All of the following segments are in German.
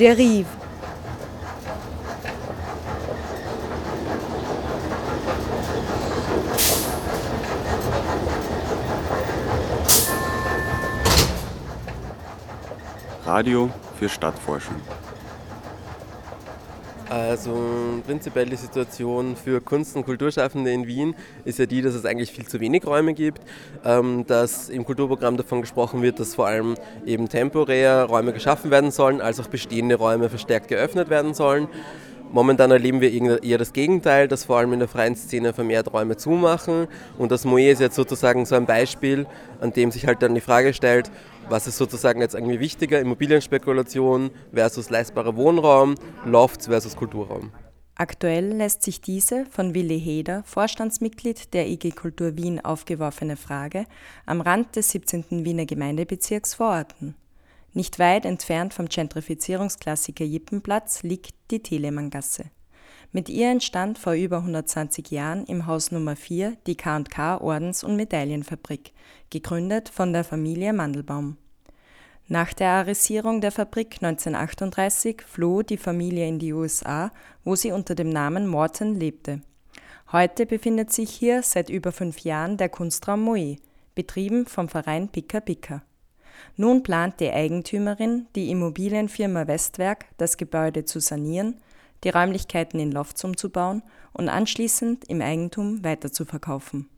Derive. Radio für Stadtforschung. Also prinzipiell die Situation für Kunst- und Kulturschaffende in Wien ist ja die, dass es eigentlich viel zu wenig Räume gibt, ähm, dass im Kulturprogramm davon gesprochen wird, dass vor allem eben temporär Räume geschaffen werden sollen, als auch bestehende Räume verstärkt geöffnet werden sollen. Momentan erleben wir eher das Gegenteil, dass vor allem in der freien Szene vermehrt Räume zumachen. Und das Moe ist jetzt sozusagen so ein Beispiel, an dem sich halt dann die Frage stellt, was ist sozusagen jetzt irgendwie wichtiger, Immobilienspekulation versus leistbarer Wohnraum, Lofts versus Kulturraum. Aktuell lässt sich diese von Willi Heder, Vorstandsmitglied der IG Kultur Wien, aufgeworfene Frage am Rand des 17. Wiener Gemeindebezirks verorten. Nicht weit entfernt vom Gentrifizierungsklassiker Jippenplatz liegt die Telemanngasse. Mit ihr entstand vor über 120 Jahren im Haus Nummer 4 die K&K Ordens- und Medaillenfabrik, gegründet von der Familie Mandelbaum. Nach der Arisierung der Fabrik 1938 floh die Familie in die USA, wo sie unter dem Namen Morton lebte. Heute befindet sich hier seit über fünf Jahren der Kunstraum Moe, betrieben vom Verein Pika Pika. Nun plant die Eigentümerin, die Immobilienfirma Westwerk, das Gebäude zu sanieren, die Räumlichkeiten in Lofts umzubauen und anschließend im Eigentum weiterzuverkaufen.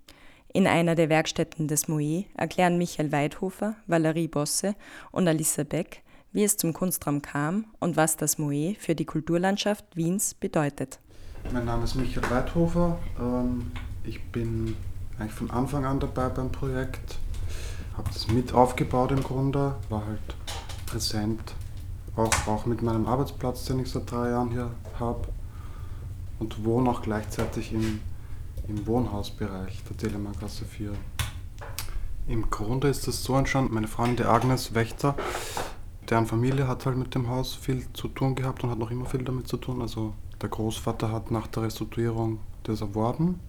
In einer der Werkstätten des Moe erklären Michael Weidhofer, Valerie Bosse und Alissa Beck, wie es zum Kunstraum kam und was das Moe für die Kulturlandschaft Wiens bedeutet. Mein Name ist Michael Weidhofer. Ähm, ich bin eigentlich von Anfang an dabei beim Projekt habe das mit aufgebaut im Grunde, war halt präsent, auch, auch mit meinem Arbeitsplatz, den ich seit drei Jahren hier habe und wohne auch gleichzeitig im, im Wohnhausbereich der Telemanngasse 4. Im Grunde ist das so entstanden, meine Freundin Agnes Wächter, deren Familie hat halt mit dem Haus viel zu tun gehabt und hat noch immer viel damit zu tun. Also der Großvater hat nach der Restrukturierung das erworben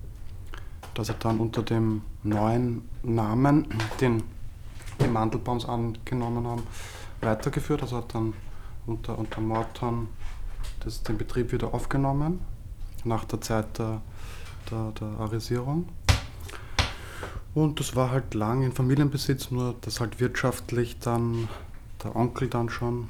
dass er dann unter dem neuen Namen, den die Mandelbaums angenommen haben, weitergeführt. Also hat dann unter, unter Morton das, den Betrieb wieder aufgenommen, nach der Zeit der, der, der Arisierung. Und das war halt lang in Familienbesitz, nur dass halt wirtschaftlich dann der Onkel dann schon,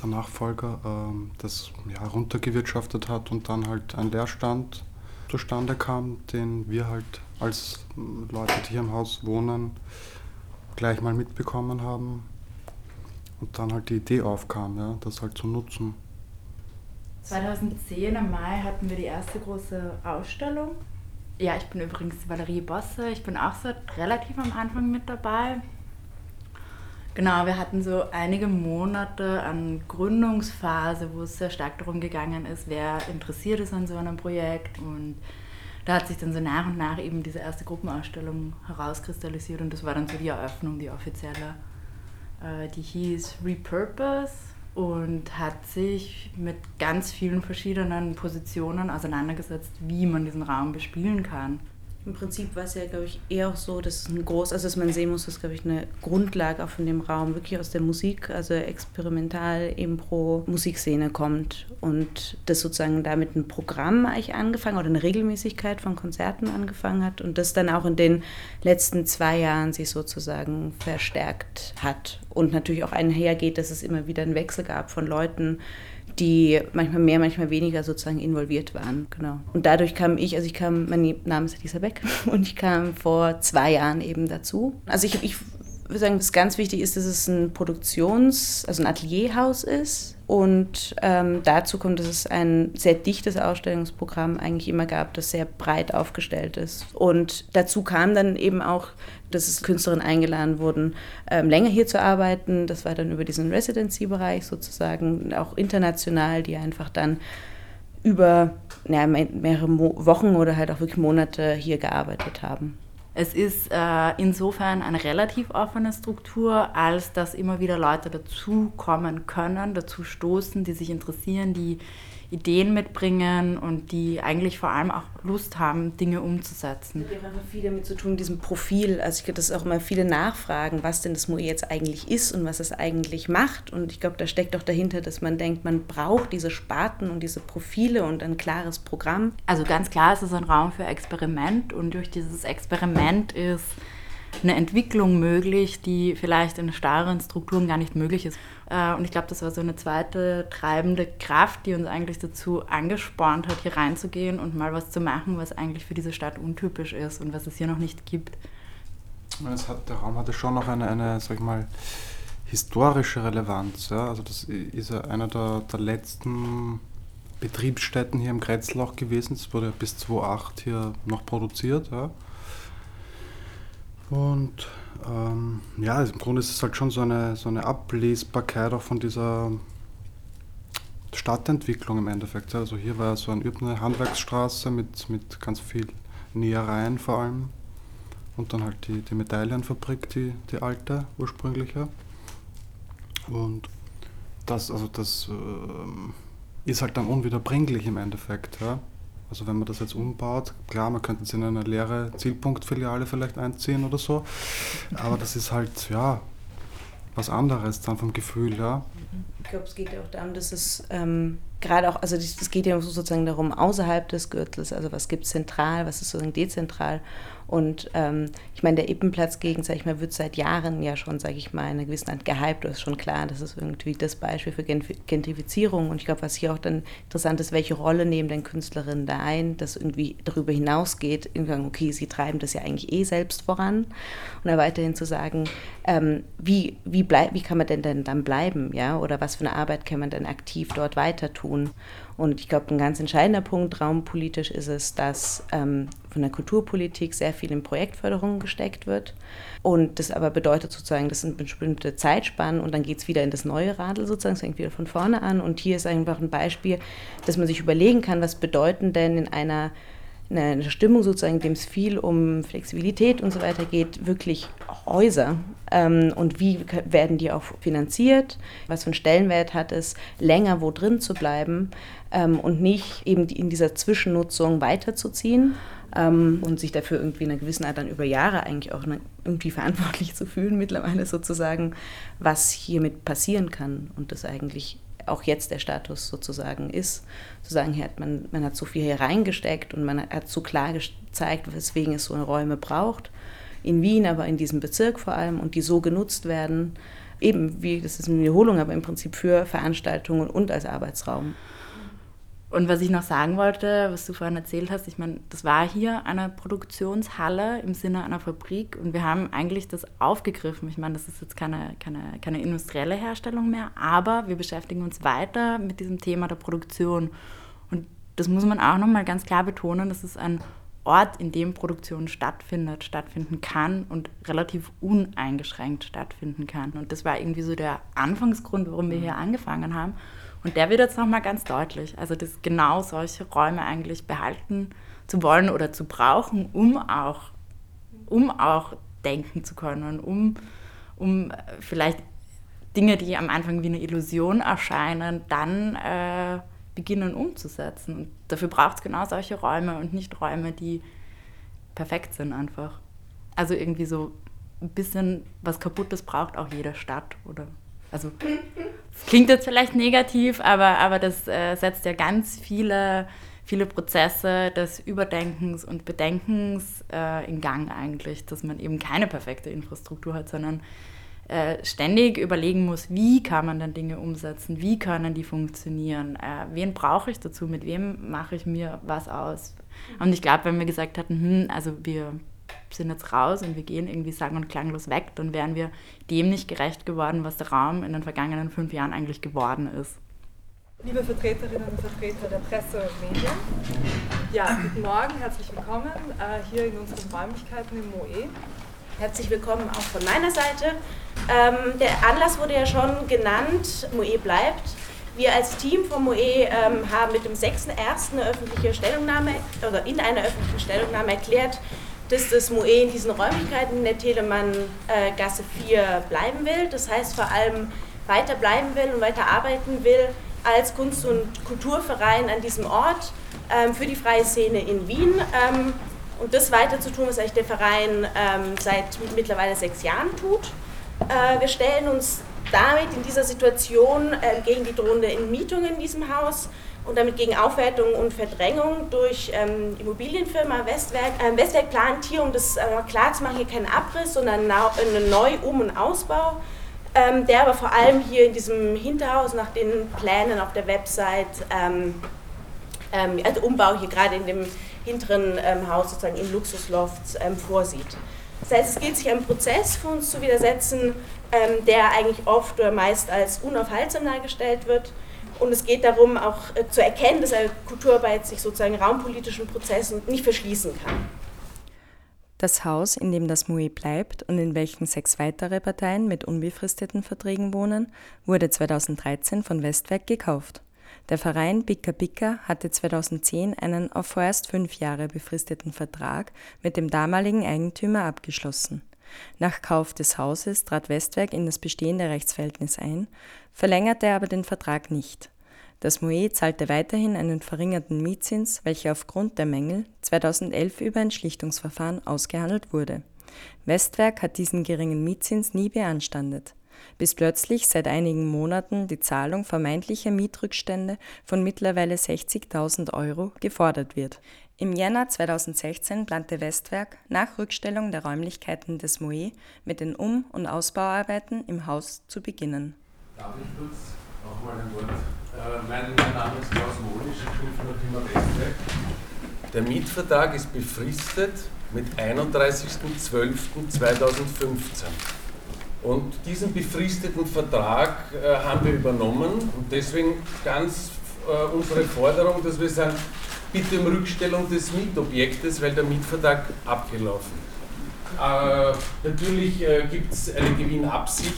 der Nachfolger, äh, das ja, runtergewirtschaftet hat und dann halt ein Leerstand zustande kam, den wir halt als Leute, die hier im Haus wohnen, gleich mal mitbekommen haben. Und dann halt die Idee aufkam, ja, das halt zu nutzen. 2010 im Mai hatten wir die erste große Ausstellung. Ja, ich bin übrigens Valerie Bosse. Ich bin auch seit relativ am Anfang mit dabei. Genau, wir hatten so einige Monate an Gründungsphase, wo es sehr stark darum gegangen ist, wer interessiert ist an so einem Projekt. Und da hat sich dann so nach und nach eben diese erste Gruppenausstellung herauskristallisiert und das war dann so die Eröffnung, die offizielle. Äh, die hieß Repurpose und hat sich mit ganz vielen verschiedenen Positionen auseinandergesetzt, wie man diesen Raum bespielen kann. Im Prinzip war es ja, glaube ich, eher auch so, dass es ein groß, also dass man sehen muss, dass, glaube ich, eine Grundlage auch von dem Raum wirklich aus der Musik, also experimental, Impro, Musikszene kommt und das sozusagen damit ein Programm eigentlich angefangen oder eine Regelmäßigkeit von Konzerten angefangen hat und das dann auch in den letzten zwei Jahren sich sozusagen verstärkt hat und natürlich auch einhergeht, dass es immer wieder einen Wechsel gab von Leuten, die manchmal mehr, manchmal weniger sozusagen involviert waren. Genau. Und dadurch kam ich, also ich kam, mein Name ist Elisa Beck und ich kam vor zwei Jahren eben dazu. Also ich, ich würde sagen, was ganz wichtig ist, dass es ein Produktions-, also ein Atelierhaus ist. Und ähm, dazu kommt, dass es ein sehr dichtes Ausstellungsprogramm eigentlich immer gab, das sehr breit aufgestellt ist. Und dazu kam dann eben auch, dass es Künstlerinnen eingeladen wurden, ähm, länger hier zu arbeiten. Das war dann über diesen Residency-Bereich sozusagen, auch international, die einfach dann über ja, mehrere Mo Wochen oder halt auch wirklich Monate hier gearbeitet haben. Es ist äh, insofern eine relativ offene Struktur, als dass immer wieder Leute dazu kommen können, dazu stoßen, die sich interessieren, die Ideen mitbringen und die eigentlich vor allem auch Lust haben, Dinge umzusetzen. Das hat einfach viel damit zu tun, diesem Profil. Also ich glaube, das auch immer viele Nachfragen, was denn das MOE jetzt eigentlich ist und was es eigentlich macht. Und ich glaube, da steckt auch dahinter, dass man denkt, man braucht diese Sparten und diese Profile und ein klares Programm. Also ganz klar, es ist ein Raum für Experiment und durch dieses Experiment ist eine Entwicklung möglich, die vielleicht in starren Strukturen gar nicht möglich ist. Äh, und ich glaube, das war so eine zweite treibende Kraft, die uns eigentlich dazu angespornt hat, hier reinzugehen und mal was zu machen, was eigentlich für diese Stadt untypisch ist und was es hier noch nicht gibt. Hat, der Raum hatte schon noch eine, eine sag ich mal, historische Relevanz. Ja? Also das ist ja einer der, der letzten Betriebsstätten hier im Kretzel auch gewesen. Es wurde bis 2008 hier noch produziert. Ja? Und ähm, ja, im Grunde ist es halt schon so eine, so eine Ablesbarkeit auch von dieser Stadtentwicklung im Endeffekt. Also hier war so eine Handwerksstraße mit, mit ganz viel Nähereien vor allem. Und dann halt die, die Medaillenfabrik, die, die alte, ursprüngliche. Und das, also das äh, ist halt dann unwiederbringlich im Endeffekt. Ja? Also wenn man das jetzt umbaut, klar, man könnte es in eine leere Zielpunktfiliale vielleicht einziehen oder so, aber das ist halt, ja, was anderes dann vom Gefühl, ja. Ich glaube, es geht ja auch darum, dass es ähm, gerade auch, also es geht ja sozusagen darum, außerhalb des Gürtels, also was gibt es zentral, was ist sozusagen dezentral und ähm, ich meine, der Ippenplatz-Gegend, sag ich mal, wird seit Jahren ja schon, sage ich mal, in einer gewissen Art gehypt. Das ist schon klar, das ist irgendwie das Beispiel für Gentrifizierung. Und ich glaube, was hier auch dann interessant ist, welche Rolle nehmen denn Künstlerinnen da ein, das irgendwie darüber hinausgeht, irgendwann, okay, sie treiben das ja eigentlich eh selbst voran. Und dann weiterhin zu sagen, ähm, wie, wie, bleib, wie kann man denn, denn dann bleiben, ja? Oder was für eine Arbeit kann man denn aktiv dort weiter tun? Und ich glaube, ein ganz entscheidender Punkt raumpolitisch ist es, dass ähm, von der Kulturpolitik sehr viel in Projektförderung gesteckt wird. Und das aber bedeutet sozusagen, das sind bestimmte Zeitspannen und dann geht es wieder in das neue Radl sozusagen, es fängt wieder von vorne an. Und hier ist einfach ein Beispiel, dass man sich überlegen kann, was bedeuten denn in einer eine Stimmung sozusagen, in dem es viel um Flexibilität und so weiter geht, wirklich Häuser. Ähm, und wie werden die auch finanziert? Was für einen Stellenwert hat es, länger wo drin zu bleiben ähm, und nicht eben in dieser Zwischennutzung weiterzuziehen? Ähm, und sich dafür irgendwie in einer gewissen Art dann über Jahre eigentlich auch irgendwie verantwortlich zu fühlen, mittlerweile sozusagen, was hiermit passieren kann und das eigentlich auch jetzt der Status sozusagen ist. Zu sagen, hier hat man, man hat so viel hier reingesteckt und man hat so klar gezeigt, weswegen es so Räume braucht. In Wien, aber in diesem Bezirk vor allem und die so genutzt werden, eben wie, das ist eine Wiederholung, aber im Prinzip für Veranstaltungen und als Arbeitsraum. Und was ich noch sagen wollte, was du vorhin erzählt hast, ich meine, das war hier eine Produktionshalle im Sinne einer Fabrik und wir haben eigentlich das aufgegriffen. Ich meine, das ist jetzt keine, keine, keine industrielle Herstellung mehr, aber wir beschäftigen uns weiter mit diesem Thema der Produktion. Und das muss man auch nochmal ganz klar betonen, das ist ein Ort, in dem Produktion stattfindet, stattfinden kann und relativ uneingeschränkt stattfinden kann. Und das war irgendwie so der Anfangsgrund, warum wir hier angefangen haben. Und der wird jetzt nochmal ganz deutlich. Also, dass genau solche Räume eigentlich behalten zu wollen oder zu brauchen, um auch, um auch denken zu können, um, um vielleicht Dinge, die am Anfang wie eine Illusion erscheinen, dann äh, beginnen umzusetzen. Und dafür braucht es genau solche Räume und nicht Räume, die perfekt sind einfach. Also irgendwie so ein bisschen was Kaputtes braucht auch jede Stadt oder also klingt jetzt vielleicht negativ, aber, aber das äh, setzt ja ganz viele, viele Prozesse des Überdenkens und Bedenkens äh, in Gang eigentlich, dass man eben keine perfekte Infrastruktur hat, sondern äh, ständig überlegen muss, wie kann man dann Dinge umsetzen, wie können die funktionieren, äh, wen brauche ich dazu, mit wem mache ich mir was aus. Und ich glaube, wenn wir gesagt hätten, hm, also wir sind jetzt raus und wir gehen irgendwie sang- und klanglos weg, dann wären wir dem nicht gerecht geworden, was der Raum in den vergangenen fünf Jahren eigentlich geworden ist. Liebe Vertreterinnen und Vertreter der Presse und Medien, ja, guten Morgen, herzlich willkommen äh, hier in unseren Räumlichkeiten im MOE. Herzlich willkommen auch von meiner Seite. Ähm, der Anlass wurde ja schon genannt, MOE bleibt. Wir als Team vom MOE ähm, haben mit dem 6.1. eine öffentliche Stellungnahme oder in einer öffentlichen Stellungnahme erklärt, dass das Moe in diesen Räumlichkeiten in der Telemann-Gasse 4 bleiben will. Das heißt vor allem weiter bleiben will und weiter arbeiten will als Kunst- und Kulturverein an diesem Ort ähm, für die freie Szene in Wien. Ähm, und das weiter zu tun, was eigentlich der Verein ähm, seit mittlerweile sechs Jahren tut. Äh, wir stellen uns damit in dieser Situation äh, gegen die drohende Entmietung in diesem Haus und damit gegen Aufwertung und Verdrängung durch ähm, Immobilienfirma Westwerk. Ähm, Westwerk plant hier, um das äh, klar zu machen, hier keinen Abriss, sondern einen Neu-Um- und Ausbau, ähm, der aber vor allem hier in diesem Hinterhaus nach den Plänen auf der Website, ähm, ähm, also Umbau hier gerade in dem hinteren ähm, Haus sozusagen im Luxusloft vorsieht. Das heißt, es geht sich einem Prozess für uns zu widersetzen, der eigentlich oft oder meist als unaufhaltsam dargestellt wird und es geht darum, auch äh, zu erkennen, dass eine Kulturarbeit sich sozusagen raumpolitischen Prozessen nicht verschließen kann. Das Haus, in dem das MUE bleibt und in welchem sechs weitere Parteien mit unbefristeten Verträgen wohnen, wurde 2013 von Westwerk gekauft. Der Verein Bicka Bicka hatte 2010 einen auf vorerst fünf Jahre befristeten Vertrag mit dem damaligen Eigentümer abgeschlossen. Nach Kauf des Hauses trat Westwerk in das bestehende Rechtsverhältnis ein, verlängerte aber den Vertrag nicht. Das Moe zahlte weiterhin einen verringerten Mietzins, welcher aufgrund der Mängel 2011 über ein Schlichtungsverfahren ausgehandelt wurde. Westwerk hat diesen geringen Mietzins nie beanstandet, bis plötzlich seit einigen Monaten die Zahlung vermeintlicher Mietrückstände von mittlerweile 60.000 Euro gefordert wird. Im Jänner 2016 plante Westwerk nach Rückstellung der Räumlichkeiten des Moe mit den Um- und Ausbauarbeiten im Haus zu beginnen. Darf ich kurz auch mal ein Wort? Äh, mein, mein, Name ist Klaus Molisch, ich bin von der Firma Westwerk. Der Mietvertrag ist befristet mit 31.12.2015. Und diesen befristeten Vertrag äh, haben wir übernommen. Und deswegen ganz äh, unsere Forderung, dass wir sagen, bitte um Rückstellung des Mietobjektes, weil der Mietvertrag abgelaufen ist. Äh, natürlich äh, gibt es eine Gewinnabsicht.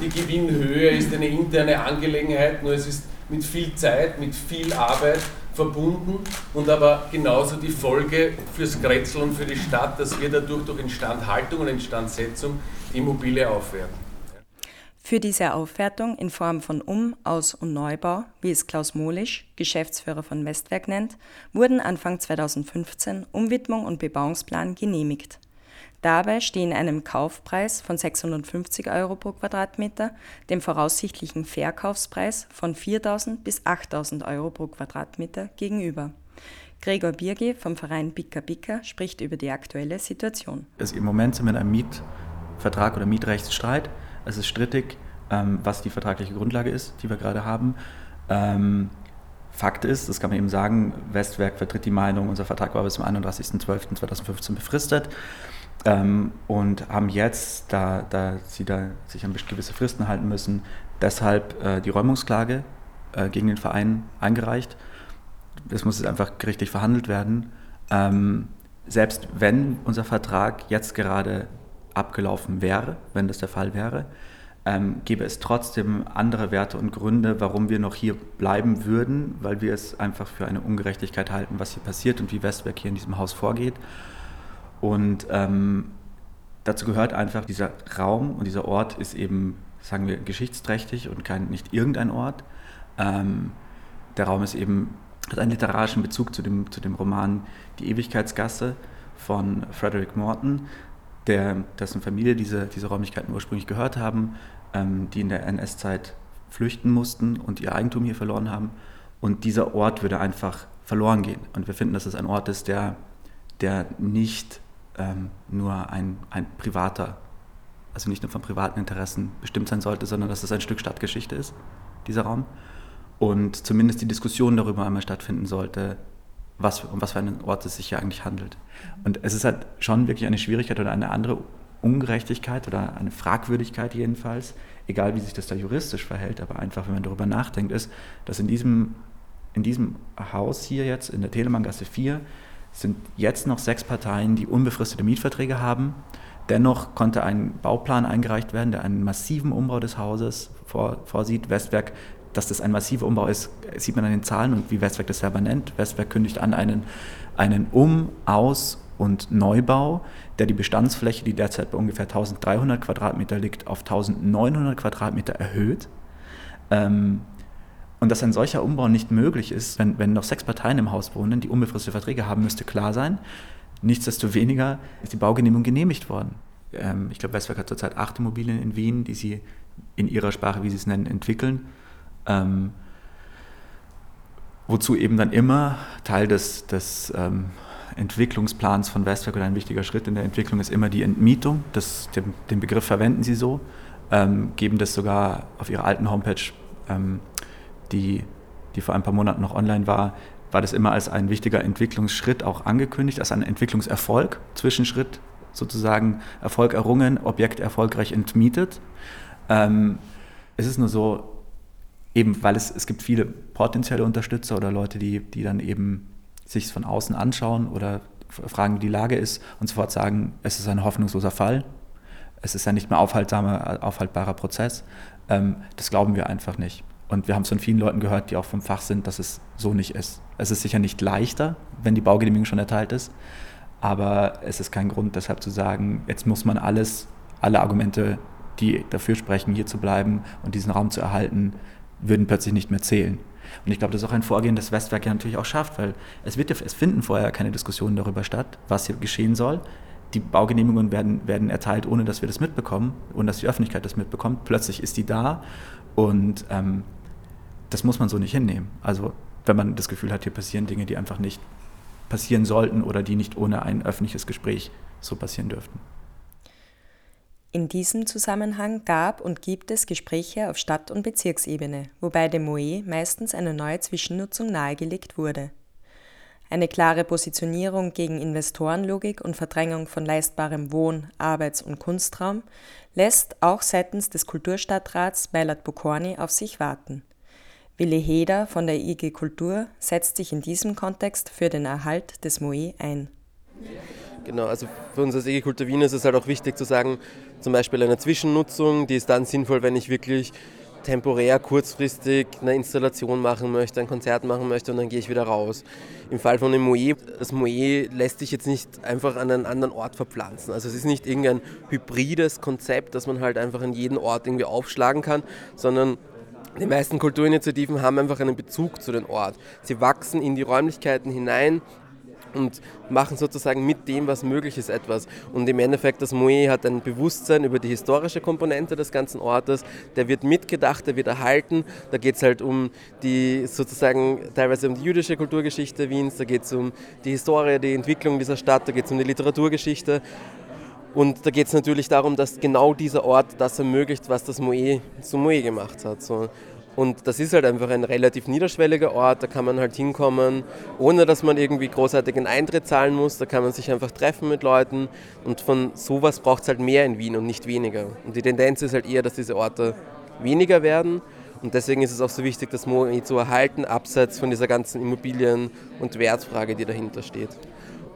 Die Gewinnhöhe ist eine interne Angelegenheit, nur es ist mit viel Zeit, mit viel Arbeit verbunden. Und aber genauso die Folge fürs Grätzl und für die Stadt, dass wir dadurch durch Instandhaltung und Instandsetzung Immobilie aufwerten. Für diese Aufwertung in Form von Um-, Aus- und Neubau, wie es Klaus Mohlisch, Geschäftsführer von Westwerk nennt, wurden Anfang 2015 Umwidmung und Bebauungsplan genehmigt. Dabei stehen einem Kaufpreis von 650 Euro pro Quadratmeter dem voraussichtlichen Verkaufspreis von 4.000 bis 8.000 Euro pro Quadratmeter gegenüber. Gregor Birgi vom Verein Bicka Bicka spricht über die aktuelle Situation. Also Im Moment sind wir in einem Mietvertrag oder Mietrechtsstreit. Es ist strittig, ähm, was die vertragliche Grundlage ist, die wir gerade haben. Ähm, Fakt ist, das kann man eben sagen, Westwerk vertritt die Meinung, unser Vertrag war bis zum 31.12.2015 befristet ähm, und haben jetzt, da, da sie da sich an gewisse Fristen halten müssen, deshalb äh, die Räumungsklage äh, gegen den Verein eingereicht. Es muss jetzt einfach gerichtlich verhandelt werden. Ähm, selbst wenn unser Vertrag jetzt gerade abgelaufen wäre, wenn das der Fall wäre, ähm, gäbe es trotzdem andere Werte und Gründe, warum wir noch hier bleiben würden, weil wir es einfach für eine Ungerechtigkeit halten, was hier passiert und wie Westwerk hier in diesem Haus vorgeht. Und ähm, dazu gehört einfach, dieser Raum und dieser Ort ist eben, sagen wir, geschichtsträchtig und kein, nicht irgendein Ort. Ähm, der Raum ist eben, hat einen literarischen Bezug zu dem, zu dem Roman Die Ewigkeitsgasse von Frederick Morton, der, dessen Familie diese, diese Räumlichkeiten ursprünglich gehört haben, ähm, die in der NS-Zeit flüchten mussten und ihr Eigentum hier verloren haben. Und dieser Ort würde einfach verloren gehen. Und wir finden, dass es ein Ort ist, der, der nicht ähm, nur ein, ein privater, also nicht nur von privaten Interessen bestimmt sein sollte, sondern dass es ein Stück Stadtgeschichte ist, dieser Raum. Und zumindest die Diskussion darüber einmal stattfinden sollte, was, um was für einen Ort es sich hier eigentlich handelt. Und es ist halt schon wirklich eine Schwierigkeit oder eine andere Ungerechtigkeit oder eine Fragwürdigkeit jedenfalls, egal wie sich das da juristisch verhält, aber einfach, wenn man darüber nachdenkt, ist, dass in diesem, in diesem Haus hier jetzt, in der Telemanngasse 4, sind jetzt noch sechs Parteien, die unbefristete Mietverträge haben. Dennoch konnte ein Bauplan eingereicht werden, der einen massiven Umbau des Hauses vor, vorsieht. Westwerk, dass das ein massiver Umbau ist, sieht man an den Zahlen und wie Westwerk das selber nennt. Westwerk kündigt an einen, einen Um-, Aus- und Neubau, der die Bestandsfläche, die derzeit bei ungefähr 1300 Quadratmeter liegt, auf 1900 Quadratmeter erhöht. Ähm, Und dass ein solcher Umbau nicht möglich ist, wenn, wenn noch sechs Parteien im Haus wohnen, die unbefristete Verträge haben, müsste klar sein. Nichtsdestoweniger ist die Baugenehmigung genehmigt worden. Ähm, ich glaube, Westwerk hat zurzeit acht Immobilien in Wien, die sie in ihrer Sprache, wie sie es nennen, entwickeln. Ähm, wozu eben dann immer Teil des, des ähm, Entwicklungsplans von Westwerk oder ein wichtiger Schritt in der Entwicklung ist immer die Entmietung. Das, den, den Begriff verwenden sie so, ähm, geben das sogar auf ihrer alten Homepage, ähm, die, die vor ein paar Monaten noch online war, war das immer als ein wichtiger Entwicklungsschritt auch angekündigt, als ein Entwicklungserfolg, Zwischenschritt sozusagen, Erfolg errungen, Objekt erfolgreich entmietet. Ähm, es ist nur so, eben weil es, es gibt viele potenzielle Unterstützer oder Leute, die, die dann eben sich von außen anschauen oder fragen, wie die Lage ist und sofort sagen, es ist ein hoffnungsloser Fall, es ist ein nicht mehr aufhaltbarer Prozess. Ähm, das glauben wir einfach nicht. Und wir haben es von vielen Leuten gehört, die auch vom Fach sind, dass es so nicht ist. Es ist sicher nicht leichter, wenn die Baugenehmigung schon erteilt ist, aber es ist kein Grund deshalb zu sagen, jetzt muss man alles, alle Argumente, die dafür sprechen, hier zu bleiben und diesen Raum zu erhalten, würden plötzlich nicht mehr zählen. Und ich glaube, das ist auch ein Vorgehen, das Westwerk ja natürlich auch schafft, weil es, wird, es finden vorher keine Diskussionen darüber statt, was hier geschehen soll. Die Baugenehmigungen werden, werden erteilt, ohne dass wir das mitbekommen, ohne dass die Öffentlichkeit das mitbekommt. Plötzlich ist die da und ähm, das muss man so nicht hinnehmen. Also wenn man das Gefühl hat, hier passieren Dinge, die einfach nicht passieren sollten oder die nicht ohne ein öffentliches Gespräch so passieren dürften. In diesem Zusammenhang gab und gibt es Gespräche auf Stadt- und Bezirksebene, wobei dem Moe meistens eine neue Zwischennutzung nahegelegt wurde. Eine klare Positionierung gegen Investorenlogik und Verdrängung von leistbarem Wohn-, Arbeits- und Kunstraum lässt auch seitens des Kulturstadtrats Beilat Bokorni auf sich warten. Willi Heder von der IG Kultur setzt sich in diesem Kontext für den Erhalt des Moe ein. Genau, also für uns als EG Kultur Wien ist es halt auch wichtig zu sagen, zum Beispiel eine Zwischennutzung, die ist dann sinnvoll, wenn ich wirklich temporär, kurzfristig eine Installation machen möchte, ein Konzert machen möchte und dann gehe ich wieder raus. Im Fall von dem Moe, das Moe lässt sich jetzt nicht einfach an einen anderen Ort verpflanzen. Also es ist nicht irgendein hybrides Konzept, das man halt einfach an jeden Ort irgendwie aufschlagen kann, sondern die meisten Kulturinitiativen haben einfach einen Bezug zu dem Ort. Sie wachsen in die Räumlichkeiten hinein, und machen sozusagen mit dem, was möglich ist, etwas. Und im Endeffekt, das Moe hat ein Bewusstsein über die historische Komponente des ganzen Ortes, der wird mitgedacht, der wird erhalten. Da geht es halt um die sozusagen teilweise um die jüdische Kulturgeschichte Wiens, da geht es um die Historie, die Entwicklung dieser Stadt, da geht es um die Literaturgeschichte. Und da geht es natürlich darum, dass genau dieser Ort das ermöglicht, was das Moe zum Moe gemacht hat. So. Und das ist halt einfach ein relativ niederschwelliger Ort, da kann man halt hinkommen, ohne dass man irgendwie großartigen Eintritt zahlen muss. Da kann man sich einfach treffen mit Leuten und von sowas braucht es halt mehr in Wien und nicht weniger. Und die Tendenz ist halt eher, dass diese Orte weniger werden. Und deswegen ist es auch so wichtig, das Moe zu erhalten, abseits von dieser ganzen Immobilien- und Wertfrage, die dahinter steht.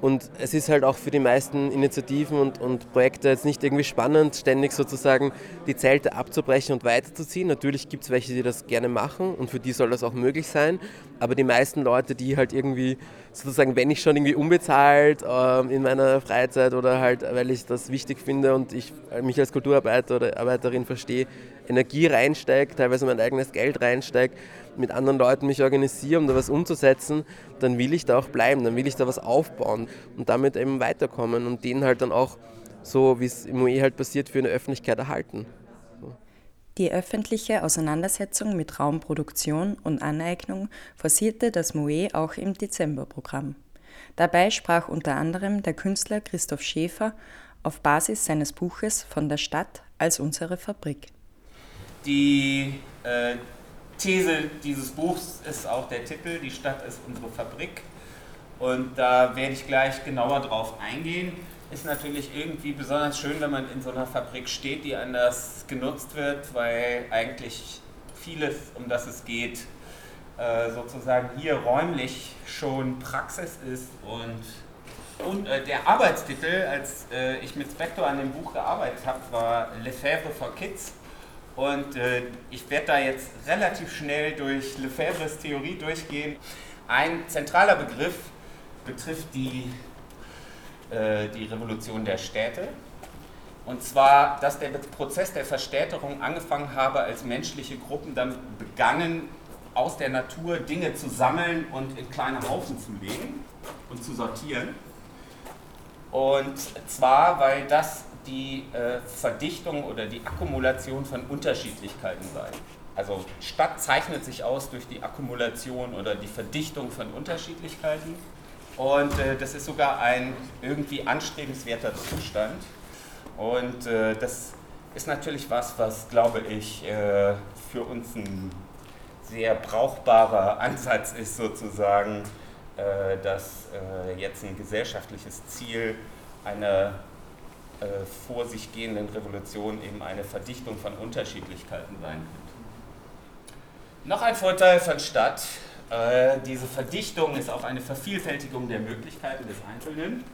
Und es ist halt auch für die meisten Initiativen und, und Projekte jetzt nicht irgendwie spannend, ständig sozusagen die Zelte abzubrechen und weiterzuziehen. Natürlich gibt es welche, die das gerne machen und für die soll das auch möglich sein. Aber die meisten Leute, die halt irgendwie sozusagen, wenn ich schon irgendwie unbezahlt äh, in meiner Freizeit oder halt, weil ich das wichtig finde und ich mich als Kulturarbeiter oder Arbeiterin verstehe, Energie reinsteige, teilweise mein eigenes Geld reinsteige, mit anderen Leuten mich organisiere, um da was umzusetzen, dann will ich da auch bleiben, dann will ich da was aufbauen und damit eben weiterkommen und den halt dann auch so, wie es im OE halt passiert, für eine Öffentlichkeit erhalten. Die öffentliche Auseinandersetzung mit Raumproduktion und Aneignung forcierte das MOE auch im Dezemberprogramm. Dabei sprach unter anderem der Künstler Christoph Schäfer auf Basis seines Buches Von der Stadt als unsere Fabrik. Die äh, These dieses Buchs ist auch der Titel, Die Stadt ist unsere Fabrik. Und da werde ich gleich genauer drauf eingehen. Ist natürlich irgendwie besonders schön, wenn man in so einer Fabrik steht, die anders genutzt wird, weil eigentlich vieles, um das es geht, äh, sozusagen hier räumlich schon Praxis ist und, und äh, der Arbeitstitel, als äh, ich mit Spector an dem Buch gearbeitet habe, war Lefebvre for Kids und ich werde da jetzt relativ schnell durch Lefebvres Theorie durchgehen. Ein zentraler Begriff betrifft die, äh, die Revolution der Städte. Und zwar, dass der Prozess der Verstädterung angefangen habe, als menschliche Gruppen dann begannen, aus der Natur Dinge zu sammeln und in kleine Haufen zu legen und zu sortieren. Und zwar, weil das die äh, Verdichtung oder die Akkumulation von Unterschiedlichkeiten sei. Also Stadt zeichnet sich aus durch die Akkumulation oder die Verdichtung von Unterschiedlichkeiten. Und äh, das ist sogar ein irgendwie anstrebenswerter Zustand. Und äh, das ist natürlich was, was, glaube ich, äh, für uns ein sehr brauchbarer Ansatz ist, sozusagen, äh, dass äh, jetzt ein gesellschaftliches Ziel einer äh, vor sich gehenden Revolution eben eine Verdichtung von Unterschiedlichkeiten sein könnte. Noch ein Vorteil von Stadt, äh, diese Verdichtung ist auch eine Vervielfältigung der Möglichkeiten des Einzelnen.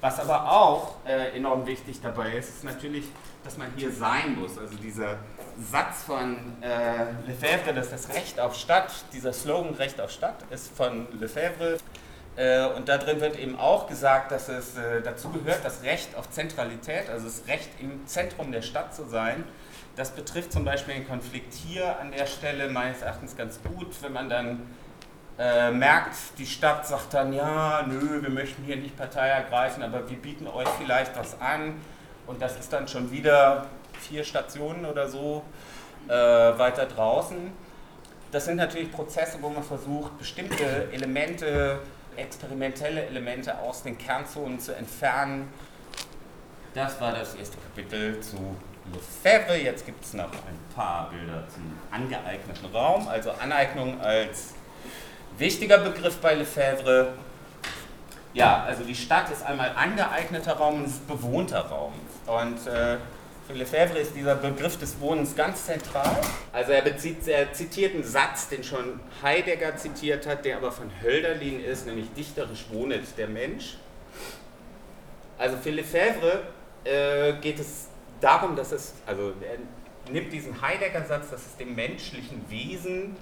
Was aber auch äh, enorm wichtig dabei ist, ist natürlich, dass man hier sein muss. Also dieser Satz von äh, Lefebvre, dass das Recht auf Stadt, dieser Slogan Recht auf Stadt, ist von Lefebvre. Äh, und da drin wird eben auch gesagt, dass es äh, dazu gehört, das Recht auf Zentralität, also das Recht im Zentrum der Stadt zu sein. Das betrifft zum Beispiel den Konflikt hier an der Stelle meines Erachtens ganz gut, wenn man dann äh, merkt, die Stadt sagt dann, ja, nö, wir möchten hier nicht Partei ergreifen, aber wir bieten euch vielleicht was an. Und das ist dann schon wieder vier Stationen oder so äh, weiter draußen. Das sind natürlich Prozesse, wo man versucht, bestimmte Elemente experimentelle Elemente aus den Kernzonen zu entfernen. Das war das erste Kapitel zu Lefebvre. Jetzt gibt es noch ein paar Bilder zum angeeigneten Raum. Also Aneignung als wichtiger Begriff bei Lefebvre. Ja, also die Stadt ist einmal angeeigneter Raum und ist bewohnter Raum. Und äh, für Lefebvre ist dieser Begriff des Wohnens ganz zentral. Also er, bezieht, er zitiert einen Satz, den schon Heidegger zitiert hat, der aber von Hölderlin ist, nämlich dichterisch wohnet der Mensch. Also für Lefebvre äh, geht es darum, dass es, also er nimmt diesen Heidegger-Satz, dass es dem menschlichen Wesen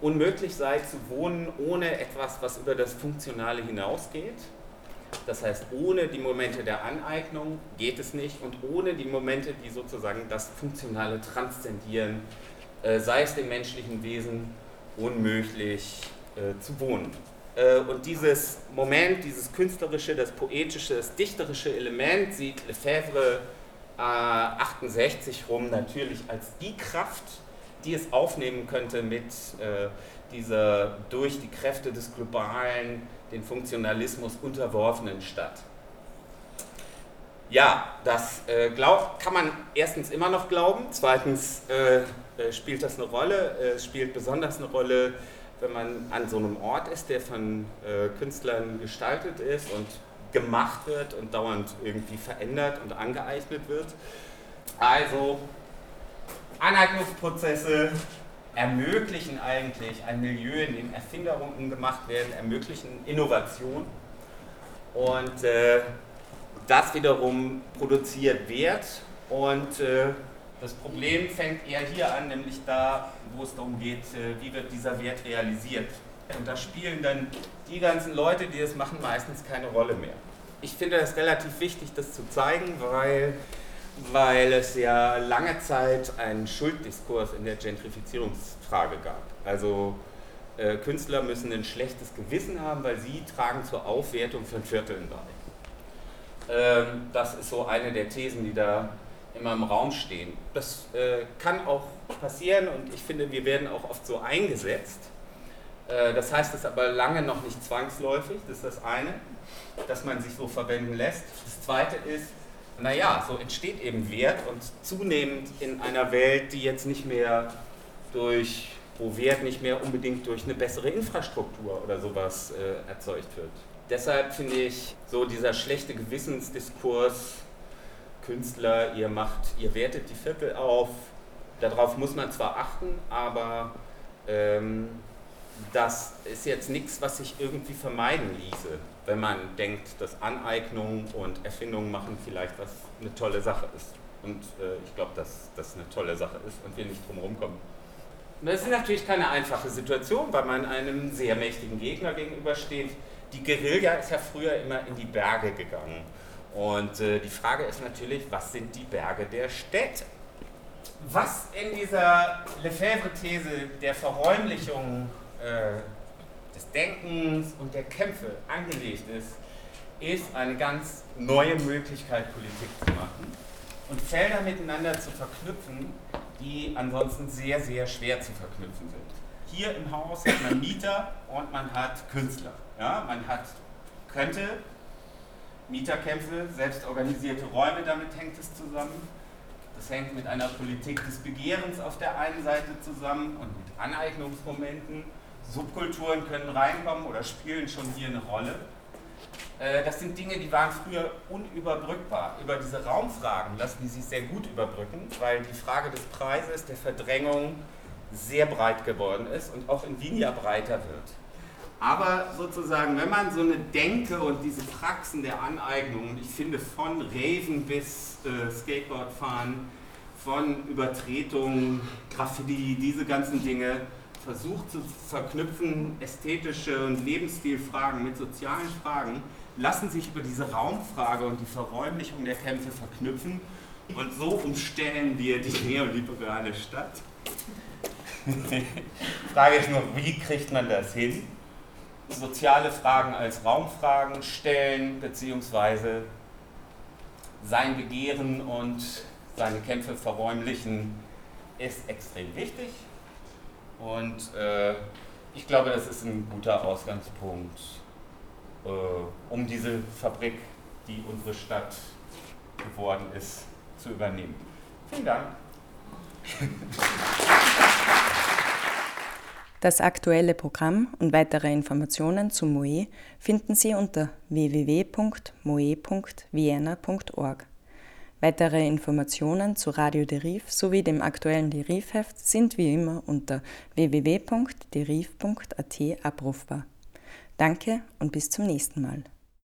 unmöglich sei zu wohnen ohne etwas, was über das Funktionale hinausgeht. Das heißt, ohne die Momente der Aneignung geht es nicht und ohne die Momente, die sozusagen das Funktionale transzendieren, äh, sei es dem menschlichen Wesen unmöglich äh, zu wohnen. Äh, und dieses Moment, dieses künstlerische, das poetische, das dichterische Element sieht Lefebvre 68 rum natürlich als die Kraft, die es aufnehmen könnte mit dieser durch die Kräfte des globalen den Funktionalismus unterworfenen Stadt. Ja, das äh, glaub, kann man erstens immer noch glauben, zweitens äh, äh spielt das eine Rolle, äh, es spielt besonders eine Rolle, wenn man an so einem Ort ist, der von äh, Künstlern gestaltet ist und gemacht wird und dauernd irgendwie verändert und angeeignet wird. Also Aneignungsprozesse, ermöglichen eigentlich ein Milieu, in dem Erfinderungen gemacht werden, ermöglichen Innovation und äh, das wiederum produziert Wert und äh, das Problem fängt eher hier an, nämlich da, wo es darum geht, äh, wie wird dieser Wert realisiert. Und da spielen dann die ganzen Leute, die das machen, meistens keine Rolle mehr. Ich finde es relativ wichtig, das zu zeigen, weil weil es ja lange Zeit einen Schulddiskurs in der Gentrifizierungsfrage gab. Also äh, Künstler müssen ein schlechtes Gewissen haben, weil sie tragen zur Aufwertung von Vierteln bei. Ähm, das ist so eine der Thesen, die da immer im Raum stehen. Das äh, kann auch passieren und ich finde, wir werden auch oft so eingesetzt. Äh, das heißt es aber lange noch nicht zwangsläufig, das ist das eine, dass man sich so verwenden lässt. Das zweite ist, naja, so entsteht eben Wert und zunehmend in einer Welt, die jetzt nicht mehr durch, wo Wert nicht mehr unbedingt durch eine bessere Infrastruktur oder sowas äh, erzeugt wird. Deshalb finde ich so dieser schlechte Gewissensdiskurs, Künstler, ihr macht, ihr wertet die Viertel auf, darauf muss man zwar achten, aber ähm, das ist jetzt nichts, was sich irgendwie vermeiden ließe wenn man denkt, dass Aneignung und Erfindung machen vielleicht was eine tolle Sache ist. Und äh, ich glaube, dass das eine tolle Sache ist und wir nicht drum herum kommen. Das ist natürlich keine einfache Situation, weil man einem sehr mächtigen Gegner gegenübersteht. Die Guerilla ist ja früher immer in die Berge gegangen. Und äh, die Frage ist natürlich, was sind die Berge der Städte? was in dieser Lefebvre-These der Verräumlichung äh, des Denkens und der Kämpfe angelegt ist, ist eine ganz neue Möglichkeit, Politik zu machen und Felder miteinander zu verknüpfen, die ansonsten sehr, sehr schwer zu verknüpfen sind. Hier im Haus hat man Mieter und man hat Künstler. Ja? Man hat, könnte Mieterkämpfe, selbstorganisierte Räume, damit hängt es zusammen. Das hängt mit einer Politik des Begehrens auf der einen Seite zusammen und mit Aneignungsmomenten. Subkulturen können reinkommen oder spielen schon hier eine Rolle. Äh, das sind Dinge, die waren früher unüberbrückbar. Über diese Raumfragen lassen die sich sehr gut überbrücken, weil die Frage des Preises, der Verdrängung sehr breit geworden ist und auch in Wien ja breiter wird. Aber sozusagen, wenn man so eine Denke und diese Praxen der Aneignung, ich finde von Raven bis äh, Skateboardfahren, von Übertretung, Graffiti, diese ganzen Dinge versucht zu verknüpfen, ästhetische und Lebensstilfragen mit sozialen Fragen, lassen sich über diese Raumfrage und die Verräumlichung der Kämpfe verknüpfen und so umstellen wir die neoliberale Stadt. Frage ist nur, wie kriegt man das hin? Soziale Fragen als Raumfragen stellen, beziehungsweise sein Begehren und seine Kämpfe verräumlichen, ist extrem wichtig. Und äh, ich glaube, das ist ein guter Ausgangspunkt, äh, um diese Fabrik, die unsere Stadt geworden ist, zu übernehmen. Vielen Dank. Das aktuelle Programm und weitere Informationen zu Moe finden Sie unter www.moe.vienna.org. Weitere Informationen zu Radio Deriv sowie dem aktuellen Derivheft sind wie immer unter www.deriv.at abrufbar. Danke und bis zum nächsten Mal.